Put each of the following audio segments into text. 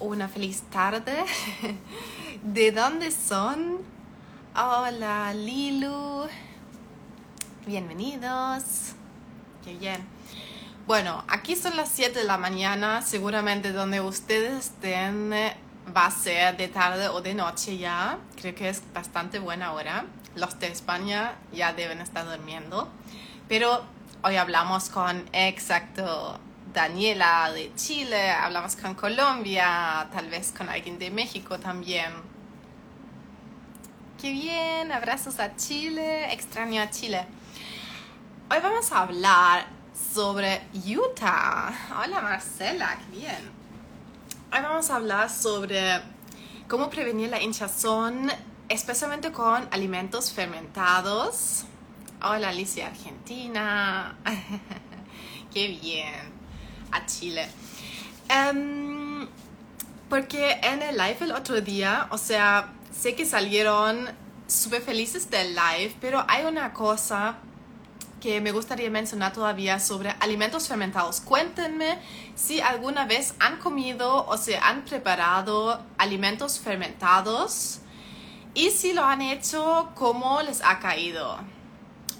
una feliz tarde. ¿De dónde son? Hola, Lilu. Bienvenidos. Qué bien. Bueno, aquí son las 7 de la mañana. Seguramente donde ustedes estén eh, va a ser de tarde o de noche ya. Creo que es bastante buena hora. Los de España ya deben estar durmiendo. Pero hoy hablamos con exacto Daniela de Chile, hablamos con Colombia, tal vez con alguien de México también. Qué bien, abrazos a Chile, extraño a Chile. Hoy vamos a hablar sobre Utah. Hola Marcela, qué bien. Hoy vamos a hablar sobre cómo prevenir la hinchazón, especialmente con alimentos fermentados. Hola Alicia, Argentina. qué bien a Chile. Em, porque en el live el otro día, o sea, sé que salieron súper felices del live, pero hay una cosa que me gustaría mencionar todavía sobre alimentos fermentados. Cuéntenme si alguna vez han comido o se han preparado alimentos fermentados y si lo han hecho, ¿cómo les ha caído?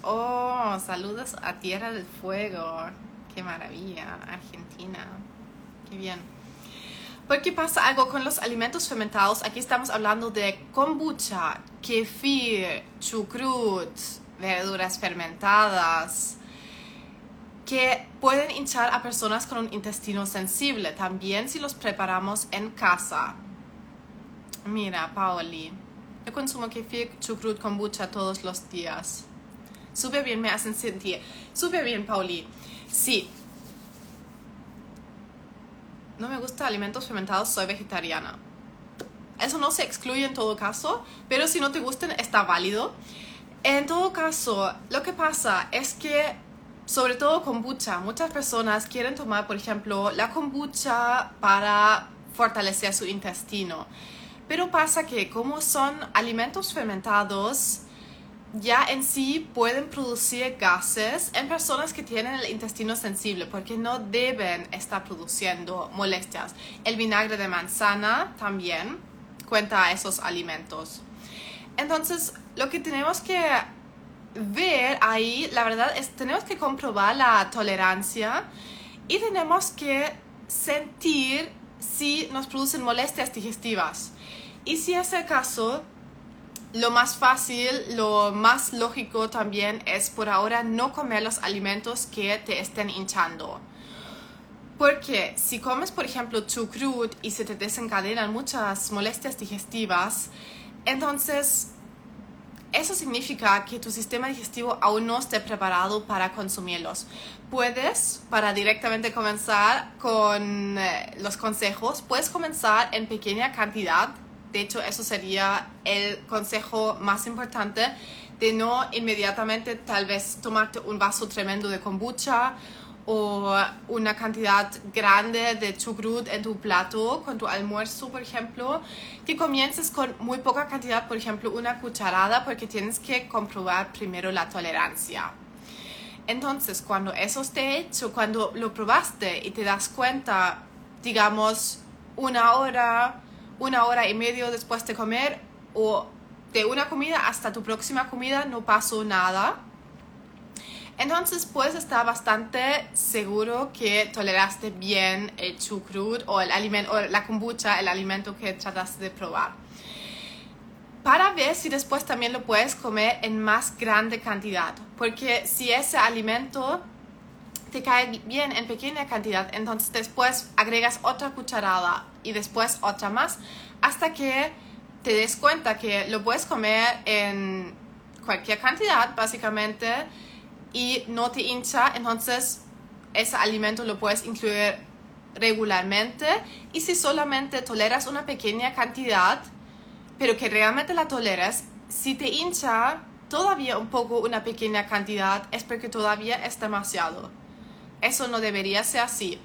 Oh, saludos a Tierra del Fuego. Qué maravilla, Argentina. Qué bien. Porque pasa algo con los alimentos fermentados. Aquí estamos hablando de kombucha, kefir, chucrut, verduras fermentadas, que pueden hinchar a personas con un intestino sensible. También si los preparamos en casa. Mira, Paoli. Yo consumo kefir, chucrut, kombucha todos los días. Súper bien me hacen sentir. Súper bien, Pauli. Sí. No me gusta alimentos fermentados, soy vegetariana. Eso no se excluye en todo caso, pero si no te gustan está válido. En todo caso, lo que pasa es que, sobre todo kombucha, muchas personas quieren tomar, por ejemplo, la kombucha para fortalecer su intestino. Pero pasa que como son alimentos fermentados, ya en sí pueden producir gases en personas que tienen el intestino sensible porque no deben estar produciendo molestias. El vinagre de manzana también cuenta a esos alimentos. Entonces, lo que tenemos que ver ahí, la verdad es tenemos que comprobar la tolerancia y tenemos que sentir si nos producen molestias digestivas. Y si es el caso, lo más fácil, lo más lógico también es por ahora no comer los alimentos que te estén hinchando. Porque si comes, por ejemplo, chucrut y se te desencadenan muchas molestias digestivas, entonces eso significa que tu sistema digestivo aún no esté preparado para consumirlos. Puedes, para directamente comenzar con eh, los consejos, puedes comenzar en pequeña cantidad de hecho, eso sería el consejo más importante de no inmediatamente tal vez tomarte un vaso tremendo de kombucha o una cantidad grande de chucrut en tu plato con tu almuerzo, por ejemplo, que comiences con muy poca cantidad, por ejemplo, una cucharada, porque tienes que comprobar primero la tolerancia. Entonces, cuando eso esté hecho, cuando lo probaste y te das cuenta, digamos, una hora, una hora y media después de comer o de una comida hasta tu próxima comida no pasó nada. Entonces puedes estar bastante seguro que toleraste bien el chucrut o, el o la kombucha, el alimento que trataste de probar. Para ver si después también lo puedes comer en más grande cantidad. Porque si ese alimento te cae bien en pequeña cantidad, entonces después agregas otra cucharada y después otra más hasta que te des cuenta que lo puedes comer en cualquier cantidad básicamente y no te hincha, entonces ese alimento lo puedes incluir regularmente y si solamente toleras una pequeña cantidad, pero que realmente la toleras, si te hincha todavía un poco una pequeña cantidad es porque todavía es demasiado. Eso no debería ser así.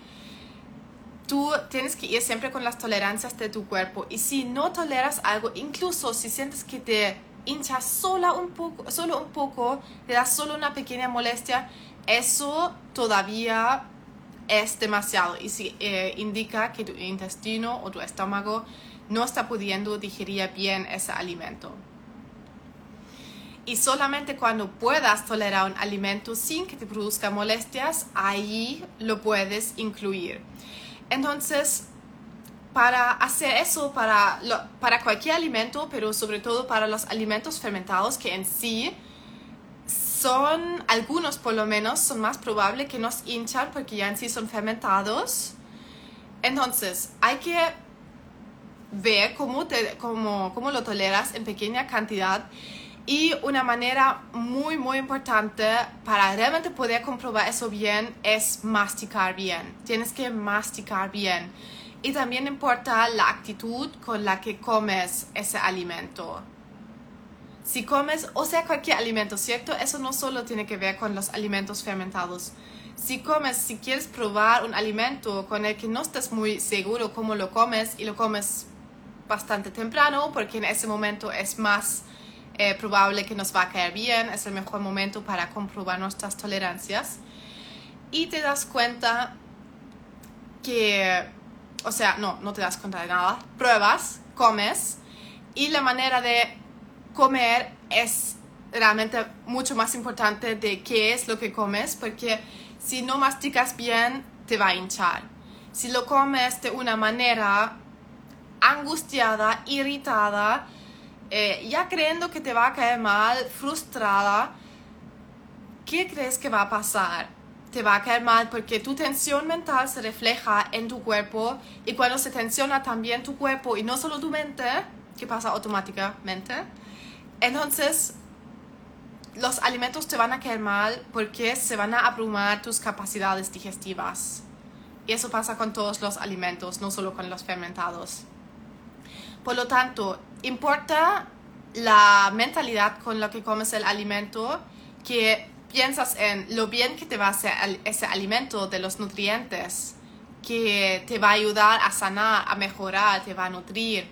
Tú tienes que ir siempre con las tolerancias de tu cuerpo y si no toleras algo, incluso si sientes que te hinchas sola un poco, solo un poco, te da solo una pequeña molestia, eso todavía es demasiado y si, eh, indica que tu intestino o tu estómago no está pudiendo digerir bien ese alimento. Y solamente cuando puedas tolerar un alimento sin que te produzca molestias, ahí lo puedes incluir. Entonces, para hacer eso para, para cualquier alimento, pero sobre todo para los alimentos fermentados que en sí son, algunos por lo menos, son más probables que nos hinchan porque ya en sí son fermentados. Entonces, hay que ver cómo, te, cómo, cómo lo toleras en pequeña cantidad. Y una manera muy, muy importante para realmente poder comprobar eso bien es masticar bien. Tienes que masticar bien. Y también importa la actitud con la que comes ese alimento si comes, o sea, cualquier alimento, ¿cierto? Eso no solo tiene que ver con los alimentos fermentados. Si comes, si quieres probar un alimento con el que no estás muy seguro cómo lo comes y lo comes bastante temprano, porque en ese momento es más eh, probable que nos va a caer bien, es el mejor momento para comprobar nuestras tolerancias. Y te das cuenta que, o sea, no, no te das cuenta de nada, pruebas, comes y la manera de comer es realmente mucho más importante de qué es lo que comes, porque si no masticas bien, te va a hinchar. Si lo comes de una manera angustiada, irritada, eh, ya creyendo que te va a caer mal, frustrada, ¿qué crees que va a pasar? Te va a caer mal porque tu tensión mental se refleja en tu cuerpo y cuando se tensiona también tu cuerpo y no solo tu mente, que pasa automáticamente, entonces, los alimentos te van a caer mal porque se van a abrumar tus capacidades digestivas. Y eso pasa con todos los alimentos, no solo con los fermentados. Por lo tanto, importa la mentalidad con la que comes el alimento, que piensas en lo bien que te va a hacer ese alimento de los nutrientes, que te va a ayudar a sanar, a mejorar, te va a nutrir.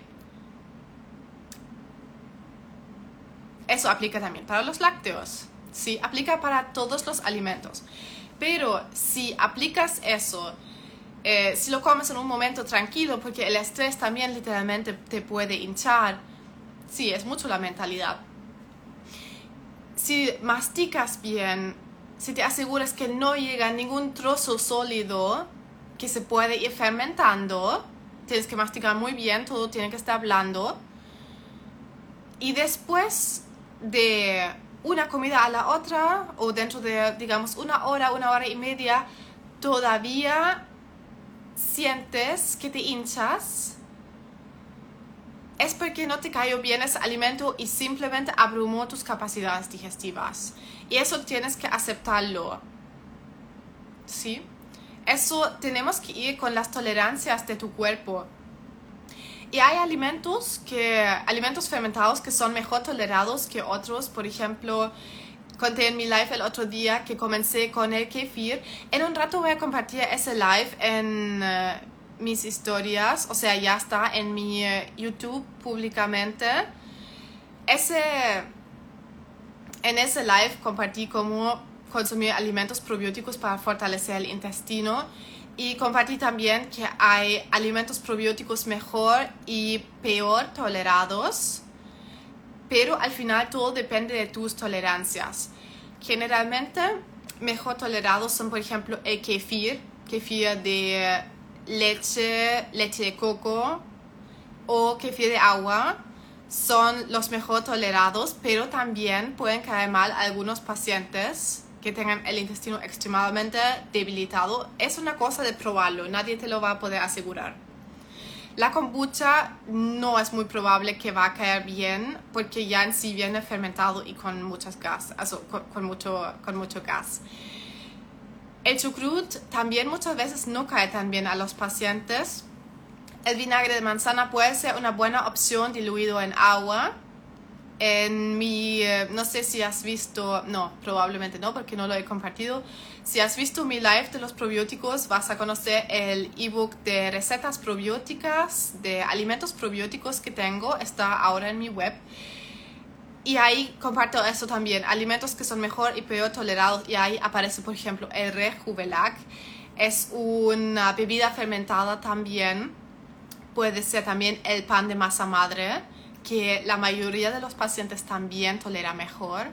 Eso aplica también para los lácteos, ¿sí? Aplica para todos los alimentos. Pero si aplicas eso, eh, si lo comes en un momento tranquilo, porque el estrés también literalmente te puede hinchar, sí, es mucho la mentalidad. Si masticas bien, si te aseguras que no llega ningún trozo sólido que se puede ir fermentando, tienes que masticar muy bien, todo tiene que estar blando. Y después de una comida a la otra o dentro de, digamos, una hora, una hora y media, todavía sientes que te hinchas, es porque no te cayó bien ese alimento y simplemente abrumó tus capacidades digestivas. Y eso tienes que aceptarlo. ¿Sí? Eso tenemos que ir con las tolerancias de tu cuerpo. Y hay alimentos, que, alimentos fermentados que son mejor tolerados que otros. Por ejemplo, conté en mi live el otro día que comencé con el kefir. En un rato voy a compartir ese live en eh, mis historias. O sea, ya está en mi eh, YouTube públicamente. Ese, en ese live compartí cómo consumir alimentos probióticos para fortalecer el intestino y compartí también que hay alimentos probióticos mejor y peor tolerados, pero al final todo depende de tus tolerancias. Generalmente mejor tolerados son, por ejemplo, el kefir, kefir de leche, leche de coco o kefir de agua. Son los mejor tolerados, pero también pueden caer mal a algunos pacientes que tengan el intestino extremadamente debilitado, es una cosa de probarlo, nadie te lo va a poder asegurar. La kombucha no es muy probable que va a caer bien porque ya en sí viene fermentado y con muchas gas, con, mucho, con mucho gas. El chucrut también muchas veces no cae tan bien a los pacientes. El vinagre de manzana puede ser una buena opción diluido en agua en mi, eh, no sé si has visto, no, probablemente no, porque no lo he compartido. Si has visto mi live de los probióticos, vas a conocer el ebook de recetas probióticas, de alimentos probióticos que tengo, está ahora en mi web. Y ahí comparto eso también, alimentos que son mejor y peor tolerados. Y ahí aparece, por ejemplo, el Rejuvelac. es una bebida fermentada también. Puede ser también el pan de masa madre, que la mayoría de los pacientes también tolera mejor.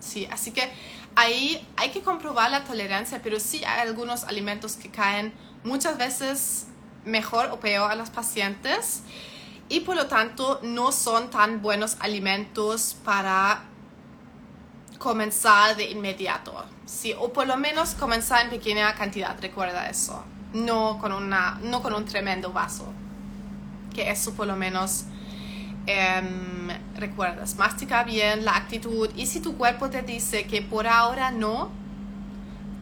Sí, así que ahí hay que comprobar la tolerancia, pero sí hay algunos alimentos que caen muchas veces mejor o peor a los pacientes y por lo tanto no son tan buenos alimentos para comenzar de inmediato. Sí, o por lo menos comenzar en pequeña cantidad, recuerda eso. No con, una, no con un tremendo vaso. Que eso por lo menos em, recuerdas. Mastica bien la actitud y si tu cuerpo te dice que por ahora no,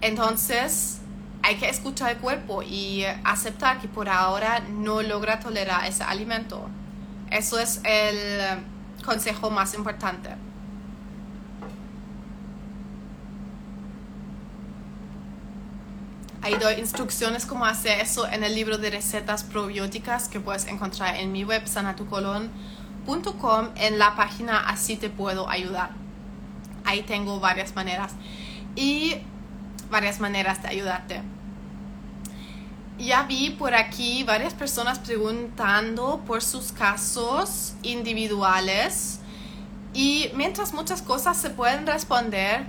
entonces hay que escuchar el cuerpo y aceptar que por ahora no logra tolerar ese alimento. Eso es el consejo más importante. Ahí doy instrucciones cómo hacer eso en el libro de recetas probióticas que puedes encontrar en mi web sanatucolon.com en la página Así te puedo ayudar. Ahí tengo varias maneras y varias maneras de ayudarte. Ya vi por aquí varias personas preguntando por sus casos individuales y mientras muchas cosas se pueden responder,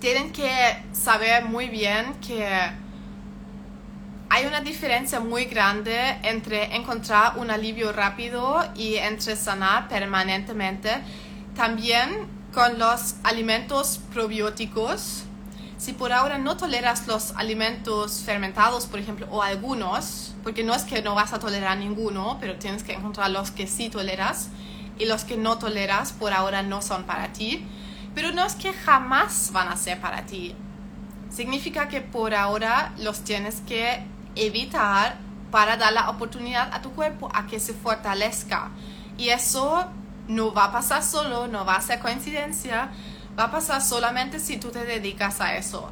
tienen que saber muy bien que hay una diferencia muy grande entre encontrar un alivio rápido y entre sanar permanentemente. También con los alimentos probióticos. Si por ahora no toleras los alimentos fermentados, por ejemplo, o algunos, porque no es que no vas a tolerar ninguno, pero tienes que encontrar los que sí toleras y los que no toleras por ahora no son para ti pero no es que jamás van a ser para ti. Significa que por ahora los tienes que evitar para dar la oportunidad a tu cuerpo a que se fortalezca. Y eso no va a pasar solo, no va a ser coincidencia, va a pasar solamente si tú te dedicas a eso.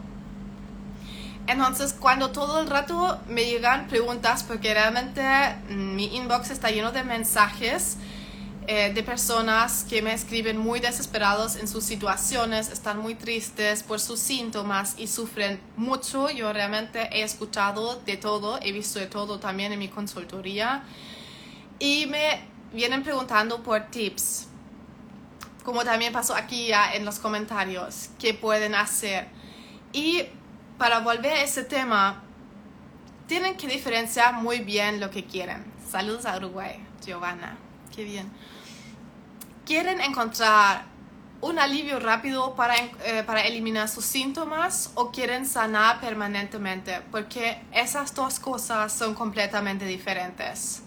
Entonces, cuando todo el rato me llegan preguntas, porque realmente mm, mi inbox está lleno de mensajes, eh, de personas que me escriben muy desesperados en sus situaciones, están muy tristes por sus síntomas y sufren mucho. Yo realmente he escuchado de todo, he visto de todo también en mi consultoría y me vienen preguntando por tips, como también pasó aquí ya en los comentarios, qué pueden hacer. Y para volver a ese tema, tienen que diferenciar muy bien lo que quieren. Saludos a Uruguay, Giovanna. Qué bien. Quieren encontrar un alivio rápido para, eh, para eliminar sus síntomas o quieren sanar permanentemente, porque esas dos cosas son completamente diferentes.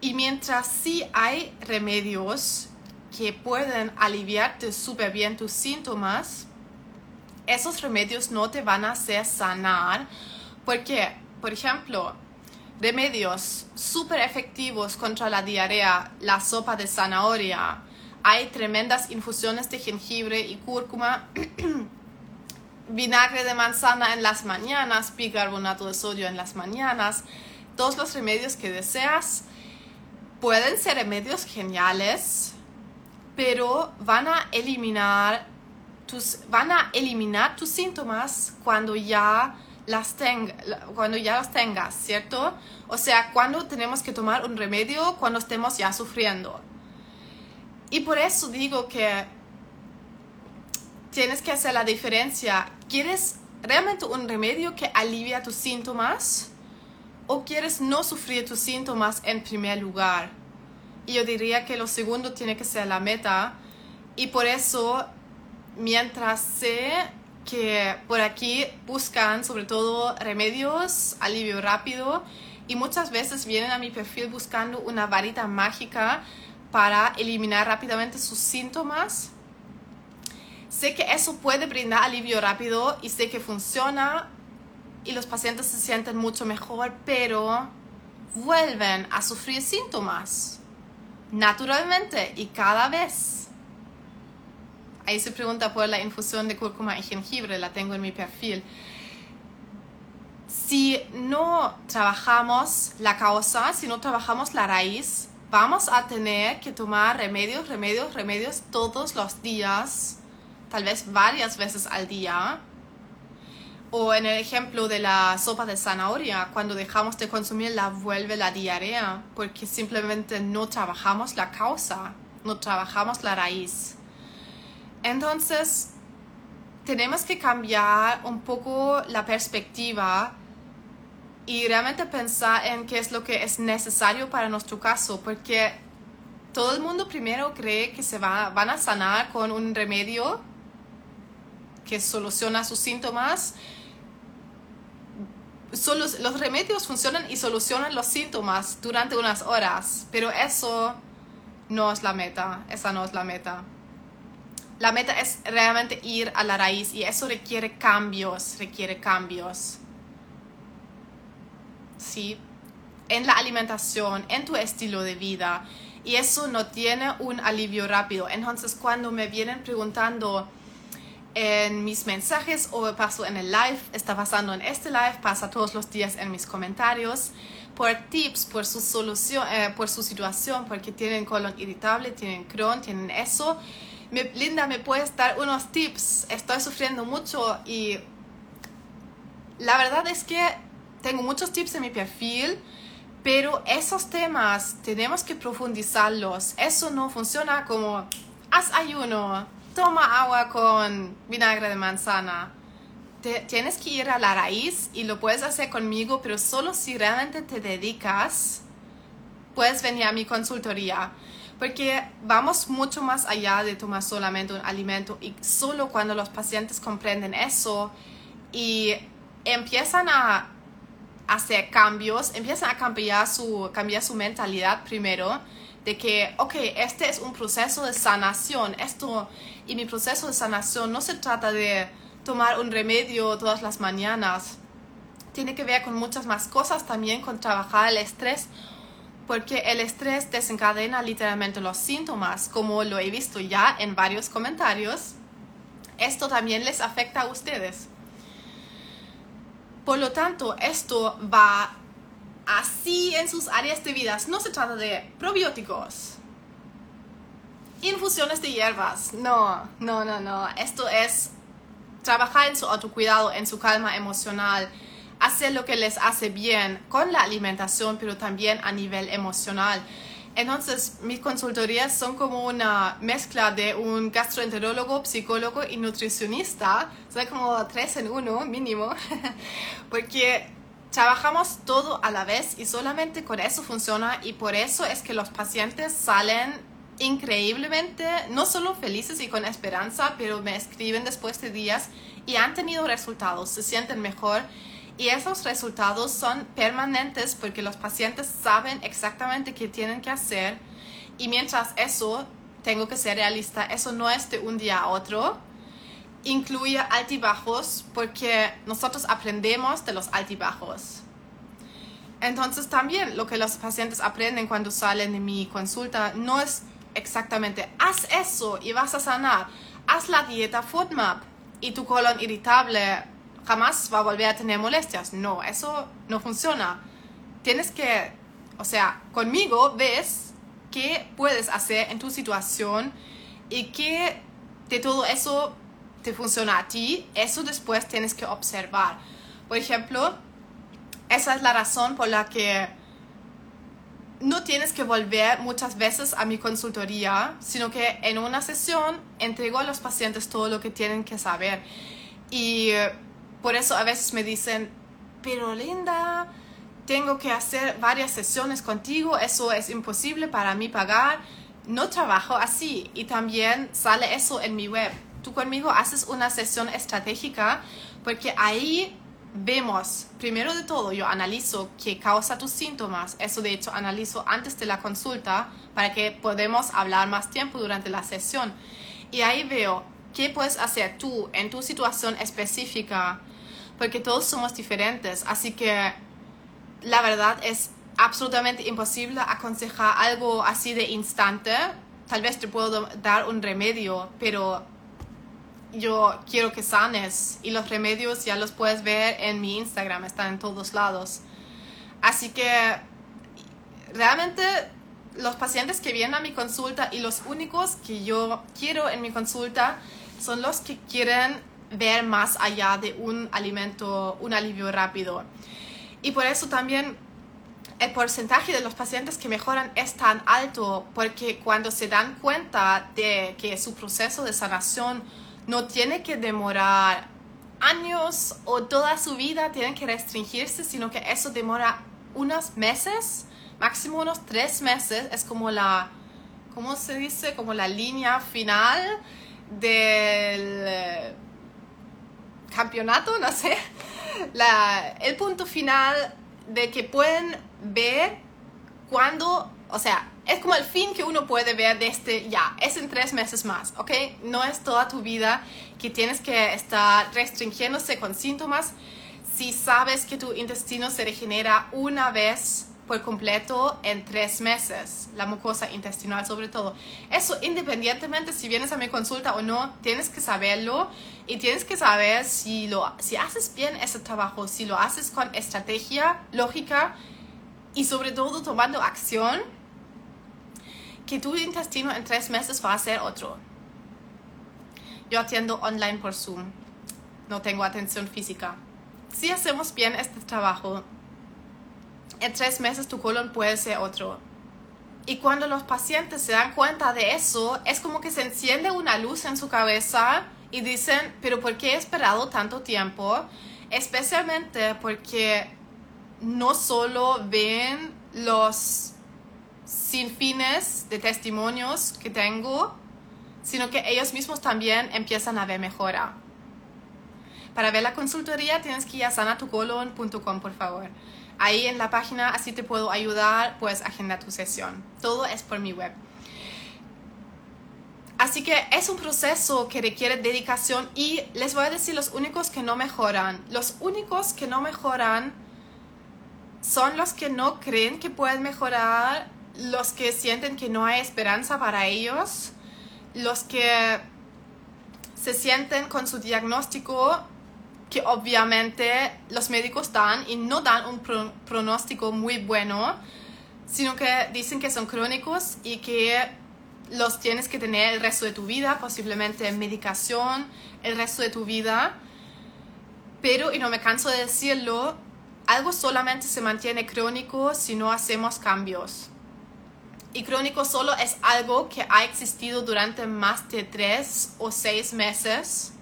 Y mientras sí hay remedios que pueden aliviarte súper bien tus síntomas, esos remedios no te van a hacer sanar, porque, por ejemplo, remedios súper efectivos contra la diarrea, la sopa de zanahoria, hay tremendas infusiones de jengibre y cúrcuma, vinagre de manzana en las mañanas, bicarbonato de sodio en las mañanas, todos los remedios que deseas. Pueden ser remedios geniales, pero van a eliminar tus, van a eliminar tus síntomas cuando ya las cuando ya las tengas, ¿cierto? O sea, cuando tenemos que tomar un remedio cuando estemos ya sufriendo. Y por eso digo que tienes que hacer la diferencia. ¿Quieres realmente un remedio que alivia tus síntomas? ¿O quieres no sufrir tus síntomas en primer lugar? Y yo diría que lo segundo tiene que ser la meta. Y por eso, mientras sé que por aquí buscan sobre todo remedios, alivio rápido, y muchas veces vienen a mi perfil buscando una varita mágica para eliminar rápidamente sus síntomas. Sé que eso puede brindar alivio rápido y sé que funciona y los pacientes se sienten mucho mejor, pero vuelven a sufrir síntomas naturalmente y cada vez. Ahí se pregunta por la infusión de cúrcuma y jengibre, la tengo en mi perfil. Si no trabajamos la causa, si no trabajamos la raíz, vamos a tener que tomar remedios, remedios, remedios todos los días, tal vez varias veces al día, O en el ejemplo de la sopa de zanahoria, cuando dejamos de consumirla vuelve la diarrea porque simplemente no trabajamos la causa, no trabajamos la raíz. Entonces, tenemos que cambiar un poco la perspectiva y realmente pensar en qué es lo que es necesario para nuestro caso, porque todo el mundo primero cree que se va, van a sanar con un remedio que soluciona sus síntomas los remedios funcionan y solucionan los síntomas durante unas horas, pero eso no es la meta, esa no es la meta. La meta es realmente ir a la raíz y eso requiere cambios, requiere cambios. Sí, en la alimentación, en tu estilo de vida. Y eso no tiene un alivio rápido. Entonces, cuando me vienen preguntando, en mis mensajes o paso en el live, está pasando en este live, pasa todos los días en mis comentarios, por tips, por su solución, eh, por su situación, porque tienen colon irritable, tienen Crohn, tienen eso. Linda, ¿me puedes dar unos tips? Estoy sufriendo mucho y la verdad es que tengo muchos tips en mi perfil, pero esos temas tenemos que profundizarlos. Eso no funciona como haz ayuno, toma agua con vinagre de manzana. tienes que ir a la raíz y lo puedes hacer conmigo, pero solo si realmente te dedicas, puedes venir a mi consultoría. Porque vamos mucho más allá de tomar solamente un alimento y solo cuando los pacientes comprenden eso y empiezan a hacer cambios, empiezan a cambiar su, cambiar su mentalidad primero, de que, ok, este es un proceso de sanación, esto y mi proceso de sanación no se trata de tomar un remedio todas las mañanas, tiene que ver con muchas más cosas, también con trabajar el estrés, porque el estrés desencadena literalmente los síntomas, como lo he visto ya en varios comentarios. Esto también les afecta a ustedes. Por lo tanto, esto va así en sus áreas de vida. No se trata de probióticos, infusiones de hierbas. No, no, no, no. Esto es trabajar en su autocuidado, en su calma emocional, hacer lo que les hace bien con la alimentación, pero también a nivel emocional. Entonces, mis consultorías son como una mezcla de un gastroenterólogo, psicólogo y nutricionista. Soy como tres en uno mínimo, porque trabajamos todo a la vez y solamente con eso funciona y por eso es que los pacientes salen increíblemente, no solo felices y con esperanza, pero me escriben después de días y han tenido resultados, se sienten mejor y esos resultados son permanentes porque los pacientes saben exactamente qué tienen que hacer. Y mientras eso, tengo que ser realista, eso no es de un día a otro, incluye altibajos porque nosotros aprendemos de los altibajos. Entonces también lo que los pacientes aprenden cuando salen de mi consulta no es exactamente haz eso y vas a sanar, haz la dieta FODMAP y tu colon irritable jamás va a volver a tener molestias. No, eso no funciona. Tienes que, o sea, conmigo ves qué puedes hacer en tu situación y qué de todo eso te funciona a ti, eso después tienes que observar. Por ejemplo, esa es la razón por la que no tienes que volver muchas veces a mi consultoría, sino que en una sesión entrego a los pacientes todo lo que tienen que saber. Y por eso a veces me dicen, pero Linda, tengo que hacer varias sesiones contigo, eso es imposible para mí pagar. No trabajo así y también sale eso en mi web tú conmigo haces una sesión estratégica porque ahí vemos, primero de todo, yo analizo qué causa tus síntomas. Eso de hecho analizo antes de la consulta para que podamos hablar más tiempo durante la sesión. Y ahí veo qué puedes hacer tú en tu situación específica, porque todos somos diferentes. Así que la verdad es absolutamente imposible aconsejar algo así de instante. Tal vez te puedo dar un remedio, pero yo quiero que sanes y los remedios ya los puedes ver en mi Instagram, están en todos lados. Así que realmente los pacientes que vienen a mi consulta y los únicos que yo quiero en mi consulta son los que quieren ver más allá de un alimento, un alivio rápido. Y por eso también el porcentaje de los pacientes que mejoran es tan alto, porque cuando se dan cuenta de que su proceso de sanación no tiene que demorar años o toda su vida, tienen que restringirse, sino que eso demora unos meses, máximo unos tres meses, es como la, ¿cómo se dice? Como la línea final del campeonato, no sé, el punto final de que pueden ver cuando, o sea, es como el fin que uno puede ver de este, ya, es en tres meses más, ¿ok? No es toda tu vida que tienes que estar restringiéndose con síntomas si sabes que tu intestino se regenera una vez por completo en tres meses, la mucosa intestinal sobre todo. Eso independientemente si vienes a mi consulta o no, tienes que saberlo y tienes que saber si, lo, si haces bien ese trabajo, si lo haces con estrategia, lógica y sobre todo tomando acción, que tu intestino en tres meses va a ser otro. Yo atiendo online por Zoom, no tengo atención física. Si hacemos bien este trabajo, en tres meses tu colon puede ser otro. Y cuando los pacientes se dan cuenta de eso, es como que se enciende una luz en su cabeza y dicen, pero ¿por qué he esperado tanto tiempo? Especialmente porque no solo ven los sin fines de testimonios que tengo, sino que ellos mismos también empiezan a ver mejora. Para ver la consultoría tienes que ir a sanatucolon.com, por favor. Ahí en la página, así te puedo ayudar, puedes agendar tu sesión. Todo es por mi web. Así que es un proceso que requiere dedicación y les voy a decir los únicos que no mejoran. Los únicos que no mejoran son los que no creen que pueden mejorar, los que sienten que no hay esperanza para ellos, los que se sienten con su diagnóstico que obviamente los médicos dan y no dan un pronóstico muy bueno, sino que dicen que son crónicos y que los tienes que tener el resto de tu vida, posiblemente medicación el resto de tu vida. Pero, y no me canso de decirlo, algo solamente se mantiene crónico si no hacemos cambios. Y crónico solo es algo que ha existido durante más de tres o seis meses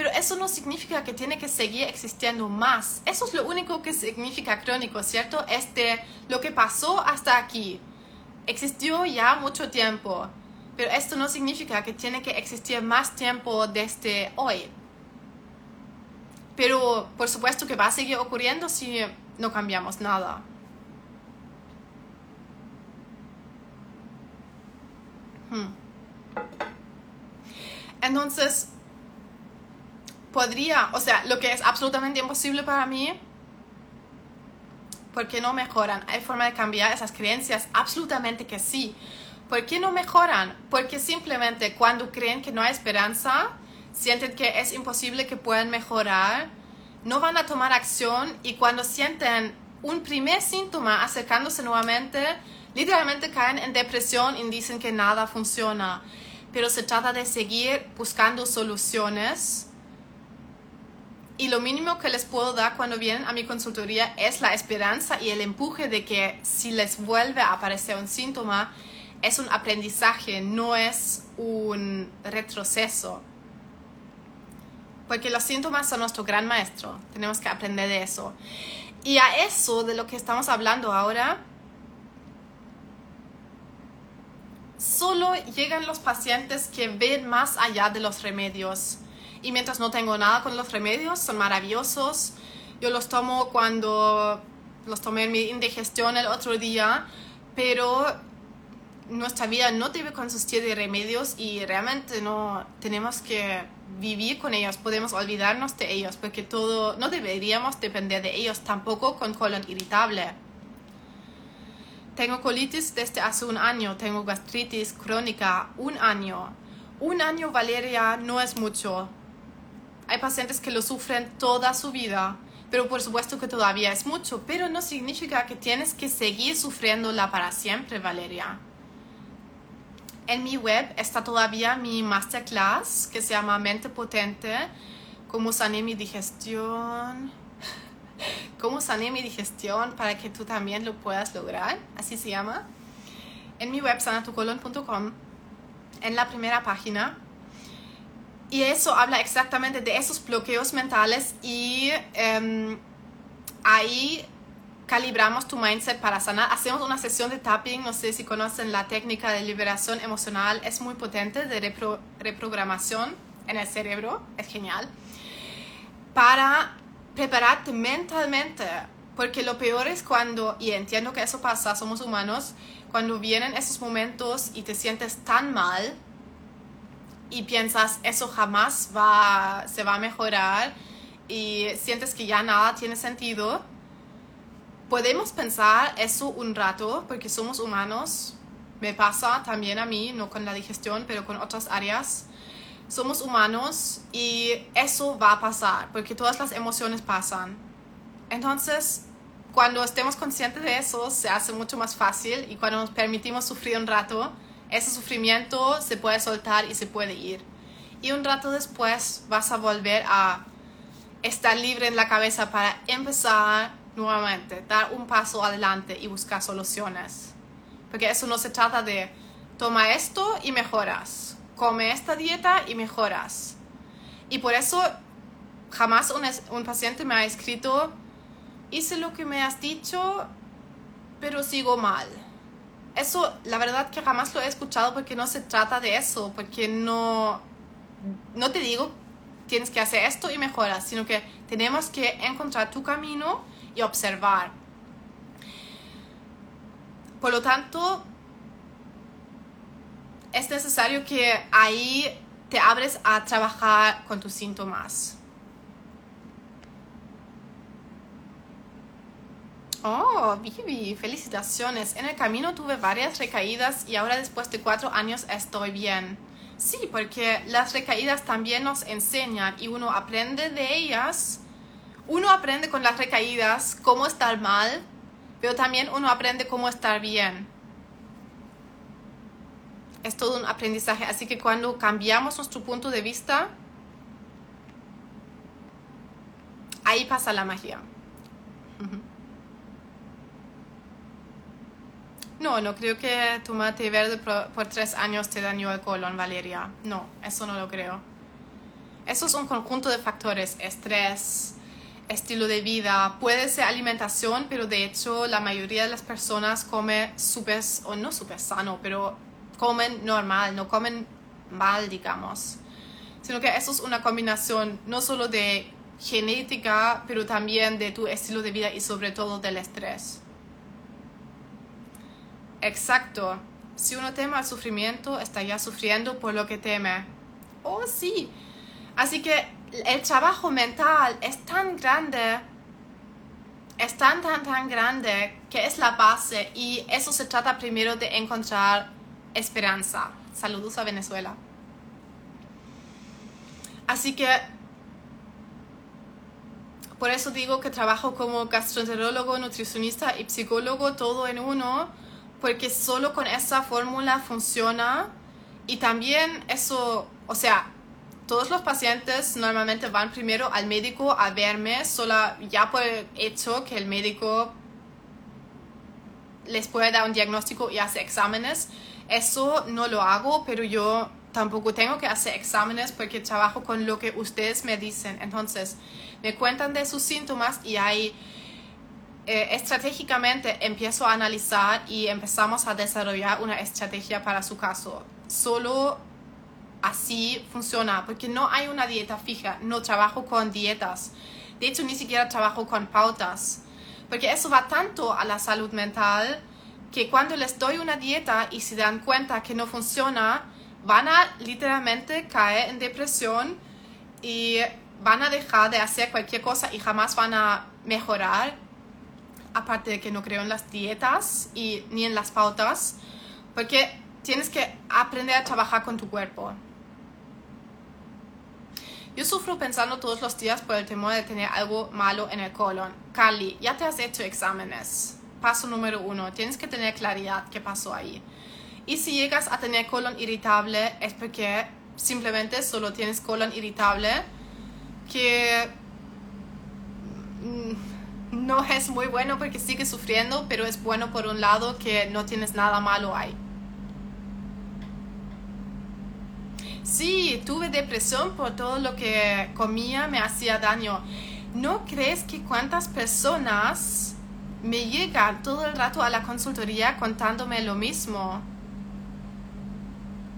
pero eso no significa que tiene que seguir existiendo más. Eso es lo único que significa crónico, ¿cierto? Este, lo que pasó hasta aquí. Existió ya mucho tiempo, pero esto no significa que tiene que existir más tiempo desde hoy. Pero por supuesto que va a seguir ocurriendo si no cambiamos nada. Hmm. Entonces, podría, o sea, lo que es absolutamente imposible para mí, ¿por qué no mejoran? ¿Hay forma de cambiar esas creencias? Absolutamente que sí. ¿Por qué no mejoran? Porque simplemente cuando creen que no hay esperanza, sienten que es imposible que puedan mejorar, no van a tomar acción y cuando sienten un primer síntoma acercándose nuevamente, literalmente caen en depresión y dicen que nada funciona. Pero se trata de seguir buscando soluciones y lo mínimo que les puedo dar cuando vienen a mi consultoría es la esperanza y el empuje de que si les vuelve a aparecer un síntoma, es un aprendizaje, no es un retroceso. Porque los síntomas son nuestro gran maestro, tenemos que aprender de eso. Y a eso de lo que estamos hablando ahora, solo llegan los pacientes que ven más allá de los remedios y mientras no tengo nada con los remedios, son maravillosos. Yo los tomo cuando los tomé en mi indigestión el otro día, pero nuestra vida no debe consistir de remedios y realmente no tenemos que vivir con ellos, podemos olvidarnos de ellos porque todo no deberíamos depender de ellos tampoco con colon irritable. Tengo colitis desde hace un año, tengo gastritis crónica un año. Un año, Valeria, no es mucho. Hay pacientes que lo sufren toda su vida, pero por supuesto que todavía es mucho, pero no significa que tienes que seguir sufriéndola para siempre, Valeria. En mi web está todavía mi masterclass que se llama Mente Potente, cómo sané mi digestión. cómo sané mi digestión para que tú también lo puedas lograr. Así se llama. En mi web sanatucolon.com, en la primera página. Y eso habla exactamente de esos bloqueos mentales y em, ahí calibramos tu mindset para sanar. Hacemos una sesión de tapping, no sé si conocen la técnica de liberación emocional, es muy potente de reprogramación en el cerebro, es genial, para prepararte mentalmente, porque lo peor es cuando, y entiendo que eso pasa, somos humanos, cuando vienen esos momentos y te sientes tan mal y piensas, eso jamás va, se va a mejorar y sientes que ya nada tiene sentido, podemos pensar eso un rato porque somos humanos. Me pasa también a mí, no con la digestión, pero con otras áreas. Somos humanos y eso va a pasar porque todas las emociones pasan. Entonces, cuando estemos conscientes de eso, se hace mucho más fácil y cuando nos permitimos sufrir un rato, ese sufrimiento se puede soltar y se puede ir. Y un rato después vas a volver a estar libre en la cabeza para empezar nuevamente, dar un paso adelante y buscar soluciones. Porque eso no se trata de toma esto y mejoras, come esta dieta y mejoras. Y por eso jamás un, un paciente me ha escrito, hice lo que me has dicho, pero sigo mal. Eso, la verdad que jamás lo he escuchado porque no se trata de eso, porque no, no te digo tienes que hacer esto y mejoras, sino que tenemos que encontrar tu camino y observar. Por lo tanto, es necesario que ahí te abres a trabajar con tus síntomas. Oh, Vivi, felicitaciones. En el camino tuve varias recaídas y ahora después de cuatro años estoy bien. Sí, porque las recaídas también nos enseñan y uno aprende de ellas uno aprende con las recaídas cómo estar mal, pero también uno aprende cómo estar bien. Es todo un aprendizaje, así que cuando cambiamos nuestro punto de vista, ahí pasa la magia. No, no creo que tomate verde por, tres años te dañó el colon, Valeria. No, eso no lo creo. Eso es un conjunto de factores, estrés, estilo de vida, puede ser alimentación, pero de hecho la mayoría de las personas come súper, o no súper sano, pero comen normal, no comen mal, digamos. Sino que eso es una combinación no solo de genética, pero también de tu estilo de vida y sobre todo del estrés. Exacto. Si uno teme al sufrimiento, está ya sufriendo por lo que teme. Oh, sí. Así que el trabajo mental es tan grande, es tan, tan, tan grande que es la base y eso se trata primero de encontrar esperanza. Saludos a Venezuela. Así que por eso digo que trabajo como gastroenterólogo, nutricionista y psicólogo todo en uno, porque solo con esa fórmula funciona y también eso, o sea, todos los pacientes normalmente van primero al médico a verme, solo ya por el hecho que el médico les puede dar un diagnóstico y hace exámenes. Eso no lo hago, pero yo tampoco tengo que hacer exámenes porque trabajo con lo que ustedes me dicen. Entonces, me cuentan de sus síntomas y ahí eh, estratégicamente empiezo a analizar y empezamos a desarrollar una estrategia para su caso. Solo así funciona, porque no hay una dieta fija, no trabajo con dietas, de hecho ni siquiera trabajo con pautas, porque eso va tanto a la salud mental que cuando les doy una dieta y se dan cuenta que no funciona, van a literalmente caer en depresión y van a dejar de hacer cualquier cosa y jamás van a mejorar, aparte de que no creo en las dietas y ni en las pautas, porque tienes que aprender a trabajar con tu cuerpo. Yo sufro pensando todos los días por el temor de tener algo malo en el colon. Carly, ya te has hecho exámenes. Paso número uno, tienes que tener claridad qué pasó ahí. Y si llegas a tener colon irritable es porque simplemente solo tienes colon irritable que mm, no es muy bueno porque sigue sufriendo, pero es bueno por un lado que no tienes nada malo ahí. Sí, tuve depresión por todo lo que comía me hacía daño. ¿No crees que cuántas personas me llegan todo el rato a la consultoría contándome lo mismo?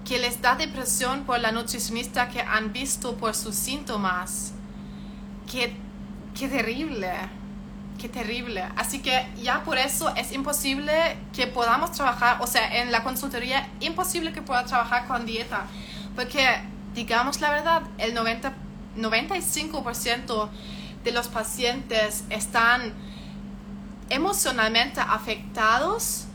Que les da depresión por la nutricionista que han visto por sus síntomas. Qué, qué terrible, qué terrible. Así que ya por eso es imposible que podamos trabajar, o sea, en la consultoría, imposible que pueda trabajar con dieta. Porque, digamos la verdad, el 90, 95% de los pacientes están emocionalmente afectados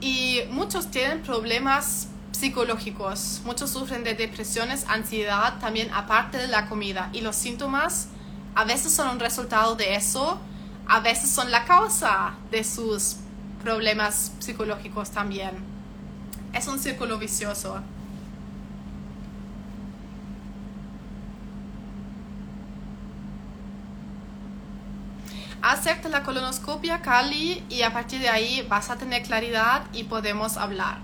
y muchos tienen problemas psicológicos, muchos sufren de depresiones, ansiedad, también aparte de la comida y los síntomas a veces son un resultado de eso, a veces son la causa de sus problemas psicológicos también. Es un círculo vicioso. hacerte la colonoscopia, Cali, y a partir de ahí vas a tener claridad y podemos hablar.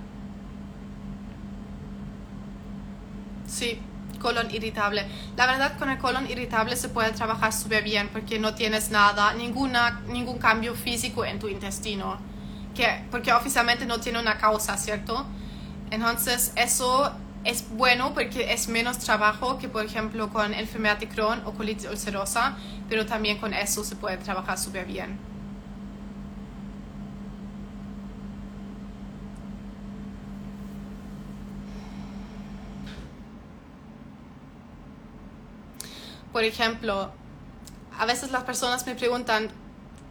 Sí, colon irritable. La verdad con el colon irritable se puede trabajar súper bien porque no tienes nada, ninguna, ningún cambio físico en tu intestino. Que, porque oficialmente no tiene una causa, ¿cierto? Entonces eso es bueno porque es menos trabajo que por ejemplo con enfermedad de Crohn o colitis ulcerosa, pero también con eso se puede trabajar súper bien. Por ejemplo, a veces las personas me preguntan,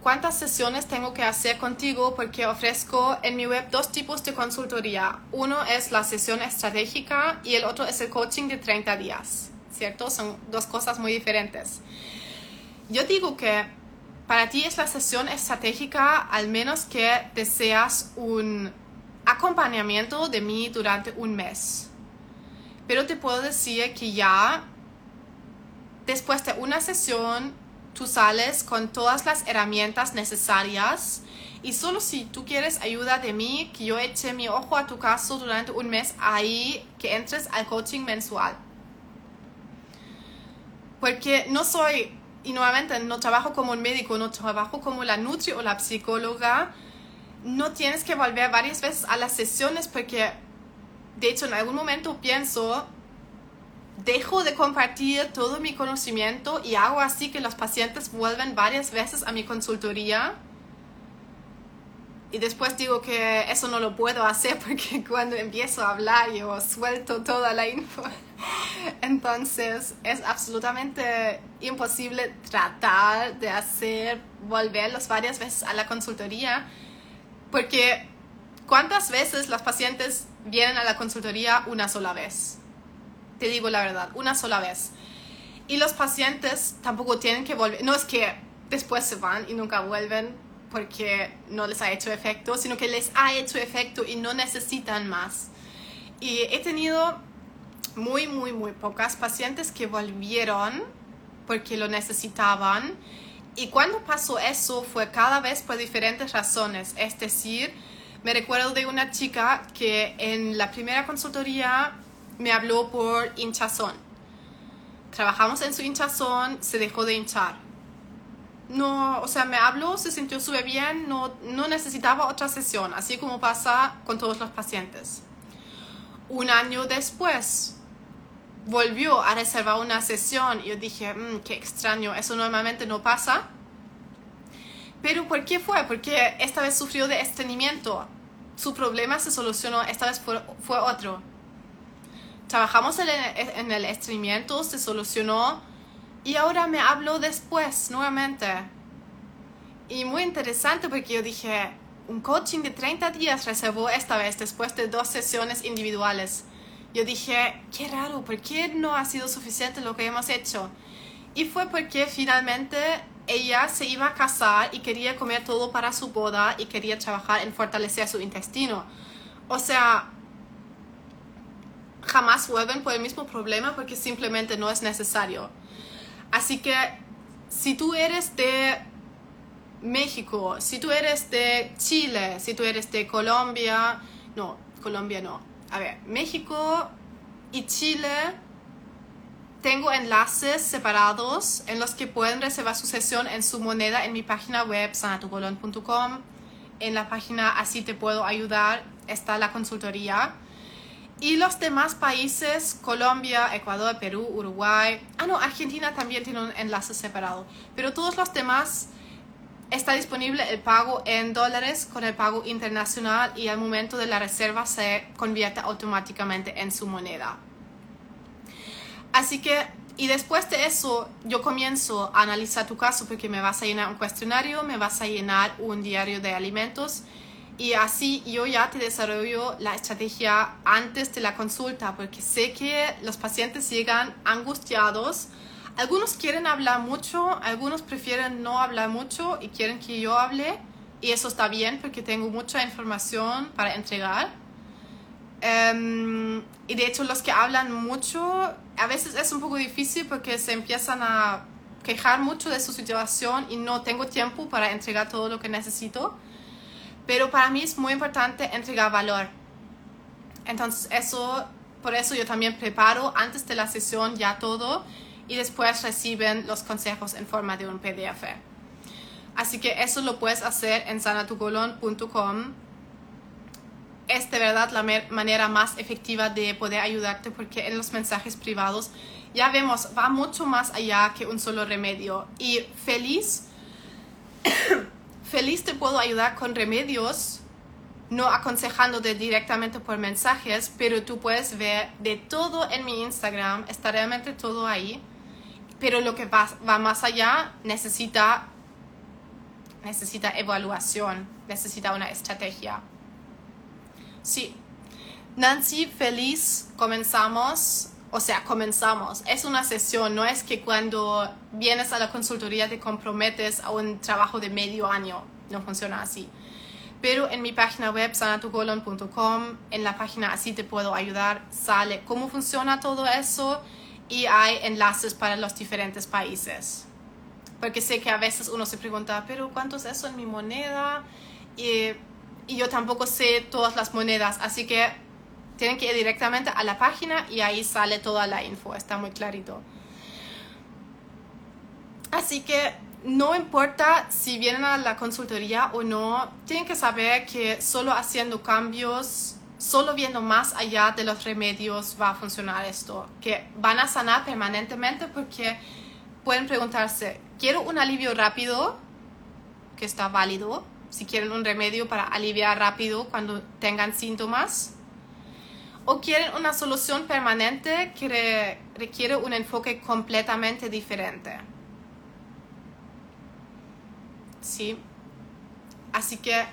cuántas sesiones tengo que hacer contigo porque ofrezco en mi web dos tipos de consultoría. Uno es la sesión estratégica y el otro es el coaching de 30 días, ¿cierto? Son dos cosas muy diferentes. Yo digo que para ti es la sesión estratégica al menos que deseas un acompañamiento de mí durante un mes. Pero te puedo decir que ya después de una sesión tú sales con todas las herramientas necesarias y solo si tú quieres ayuda de mí, que yo eche mi ojo a tu caso durante un mes, ahí que entres al coaching mensual. Porque no soy, y nuevamente no trabajo como un médico, no trabajo como la nutri o la psicóloga, no tienes que volver varias veces a las sesiones porque, de hecho, en algún momento pienso, dejo de compartir todo mi conocimiento y hago así que los pacientes vuelven varias veces a mi consultoría. Y después digo que eso no lo puedo hacer porque cuando empiezo a hablar yo suelto toda la info. Entonces es absolutamente imposible tratar de hacer volverlos varias veces a la consultoría porque ¿cuántas veces los pacientes vienen a la consultoría una sola vez? Te digo la verdad, una sola vez. Y los pacientes tampoco tienen que volver, no es que después se van y nunca vuelven porque no les ha hecho efecto, sino que les ha hecho efecto y no necesitan más. Y he tenido muy, muy, muy pocas pacientes que volvieron porque lo necesitaban. Y cuando pasó eso fue cada vez por diferentes razones. Es decir, me recuerdo de una chica que en la primera consultoría me habló por hinchazón. Trabajamos en su hinchazón, se dejó de hinchar. No, o sea, me habló, se sintió súper bien, no, no necesitaba otra sesión, así como pasa con todos los pacientes. Un año después, volvió a reservar una sesión y yo dije, mm, qué extraño, eso normalmente no pasa. Pero ¿por qué fue? Porque esta vez sufrió de estreñimiento. Su problema se solucionó, esta vez fue, fue otro trabajamos en el, estreñimiento, se solucionó y ahora me hablo después nuevamente. Y muy interesante porque yo dije, un coaching de 30 días reservó esta vez después de dos sesiones individuales. Yo dije, qué raro, ¿por qué no ha sido suficiente lo que hemos hecho? Y fue porque finalmente ella se iba a casar y quería comer todo para su boda y quería trabajar en fortalecer su intestino. O sea, jamás vuelven por el mismo problema porque simplemente no es necesario. Así que si tú eres de México, si tú eres de Chile, si tú eres de Colombia, no, Colombia no. A ver, México y Chile tengo enlaces separados en los que pueden reservar su sesión en su moneda en mi página web sanatucolon.com. En la página Así te puedo ayudar está la consultoría. Y los demás países, Colombia, Ecuador, Perú, Uruguay, ah no, Argentina también tiene un enlace separado. Pero todos los demás está disponible el pago en dólares con el pago internacional y al momento de la reserva se convierte automáticamente en su moneda. Así que, y después de eso, yo comienzo a analizar tu caso porque me vas a llenar un cuestionario, me vas a llenar un diario de alimentos y así yo ya te desarrollo la estrategia antes de la consulta porque sé que los pacientes llegan angustiados. Algunos quieren hablar mucho, algunos prefieren no hablar mucho y quieren que yo hable y eso está bien porque tengo mucha información para entregar. Em, y de hecho los que hablan mucho, a veces es un poco difícil porque se empiezan a quejar mucho de su situación y no tengo tiempo para entregar todo lo que necesito. Pero para mí es muy importante entregar valor. Entonces eso, por eso yo también preparo antes de la sesión ya todo y después reciben los consejos en forma de un PDF. Así que eso lo puedes hacer en sanatucolon.com es de verdad la manera más efectiva de poder ayudarte porque en los mensajes privados ya vemos, va mucho más allá que un solo remedio. Y feliz, feliz te puedo ayudar con remedios, no aconsejándote directamente por mensajes, pero tú puedes ver de todo en mi Instagram, está realmente todo ahí. Pero lo que va, va más allá necesita, necesita evaluación, necesita una estrategia. Sí. Nancy, feliz, comenzamos. O sea, comenzamos. Es una sesión, no es que cuando vienes a la consultoría te comprometes a un trabajo de medio año. No funciona así. Pero en mi página web, sanatucolon.com, en la página Así te puedo ayudar, sale cómo funciona todo eso y hay enlaces para los diferentes países. Porque sé que a veces uno se pregunta, pero ¿cuánto es eso en mi moneda? Y y yo tampoco sé todas las monedas, así que tienen que ir directamente a la página y ahí sale toda la info, está muy clarito. Así que no importa si vienen a la consultoría o no, tienen que saber que solo haciendo cambios, solo viendo más allá de los remedios va a funcionar esto, que van a sanar permanentemente porque pueden preguntarse, ¿quiero un alivio rápido? Que está válido si quieren un remedio para aliviar rápido cuando tengan síntomas. O quieren una solución permanente que requiere un enfoque completamente diferente. ¿Sí? Así que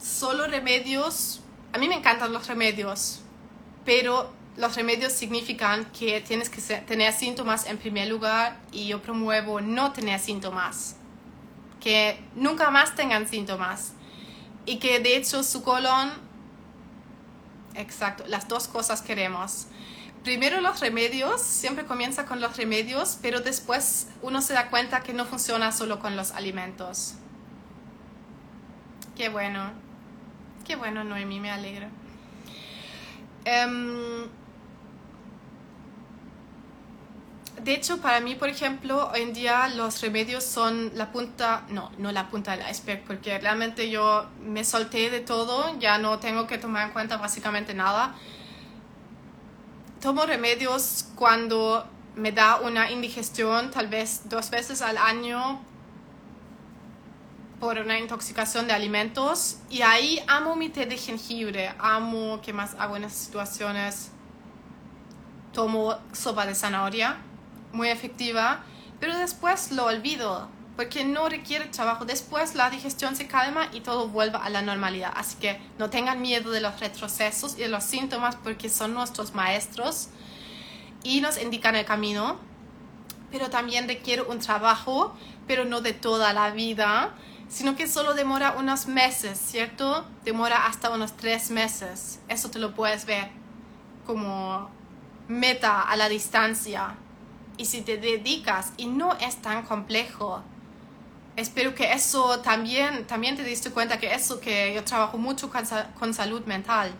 solo remedios, a mí me encantan los remedios, pero los remedios significan que tienes que tener síntomas en primer lugar y yo promuevo no tener síntomas que nunca más tengan síntomas y que de hecho su colon, exacto, las dos cosas queremos. Primero los remedios, siempre comienza con los remedios, pero después uno se da cuenta que no funciona solo con los alimentos. Qué bueno, qué bueno Noemí, me alegra. Em, de hecho, para mí, por ejemplo, hoy en día los remedios son la punta, no, no la punta del iceberg, porque realmente yo me solté de todo, ya no tengo que tomar en cuenta básicamente nada. Tomo remedios cuando me da una indigestión, tal vez dos veces al año por una intoxicación de alimentos. Y ahí amo mi té de jengibre, amo, ¿qué más hago en situaciones? Tomo sopa de zanahoria muy efectiva, pero después lo olvido porque no requiere trabajo. Después la digestión se calma y todo vuelve a la normalidad. Así que no tengan miedo de los retrocesos y de los síntomas porque son nuestros maestros y nos indican el camino. Pero también requiere un trabajo, pero no de toda la vida, sino que solo demora unos meses, ¿cierto? Demora hasta unos tres meses. Eso te lo puedes ver como meta a la distancia y si te dedicas y no es tan complejo, espero que eso también, también te diste cuenta que eso, que yo trabajo mucho con, con salud mental,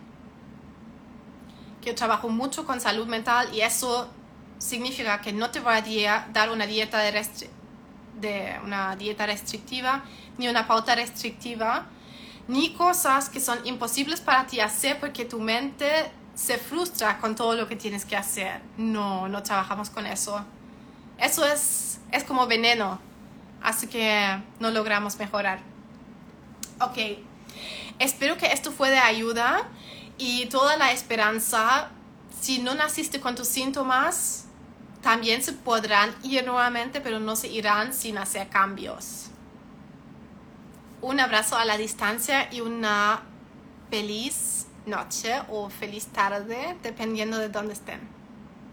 que yo trabajo mucho con salud mental y eso significa que no te voy a dar una dieta de, de una dieta restrictiva ni una pauta restrictiva ni cosas que son imposibles para ti hacer porque tu mente se frustra con todo lo que tienes que hacer. No, no trabajamos con eso. Eso es, es como veneno, así que no logramos mejorar. Ok, espero que esto fue de ayuda y toda la esperanza. Si no naciste con tus síntomas, también se podrán ir nuevamente, pero no se irán sin hacer cambios un abrazo a la distancia y una feliz noche o feliz tarde, dependiendo de dónde estén.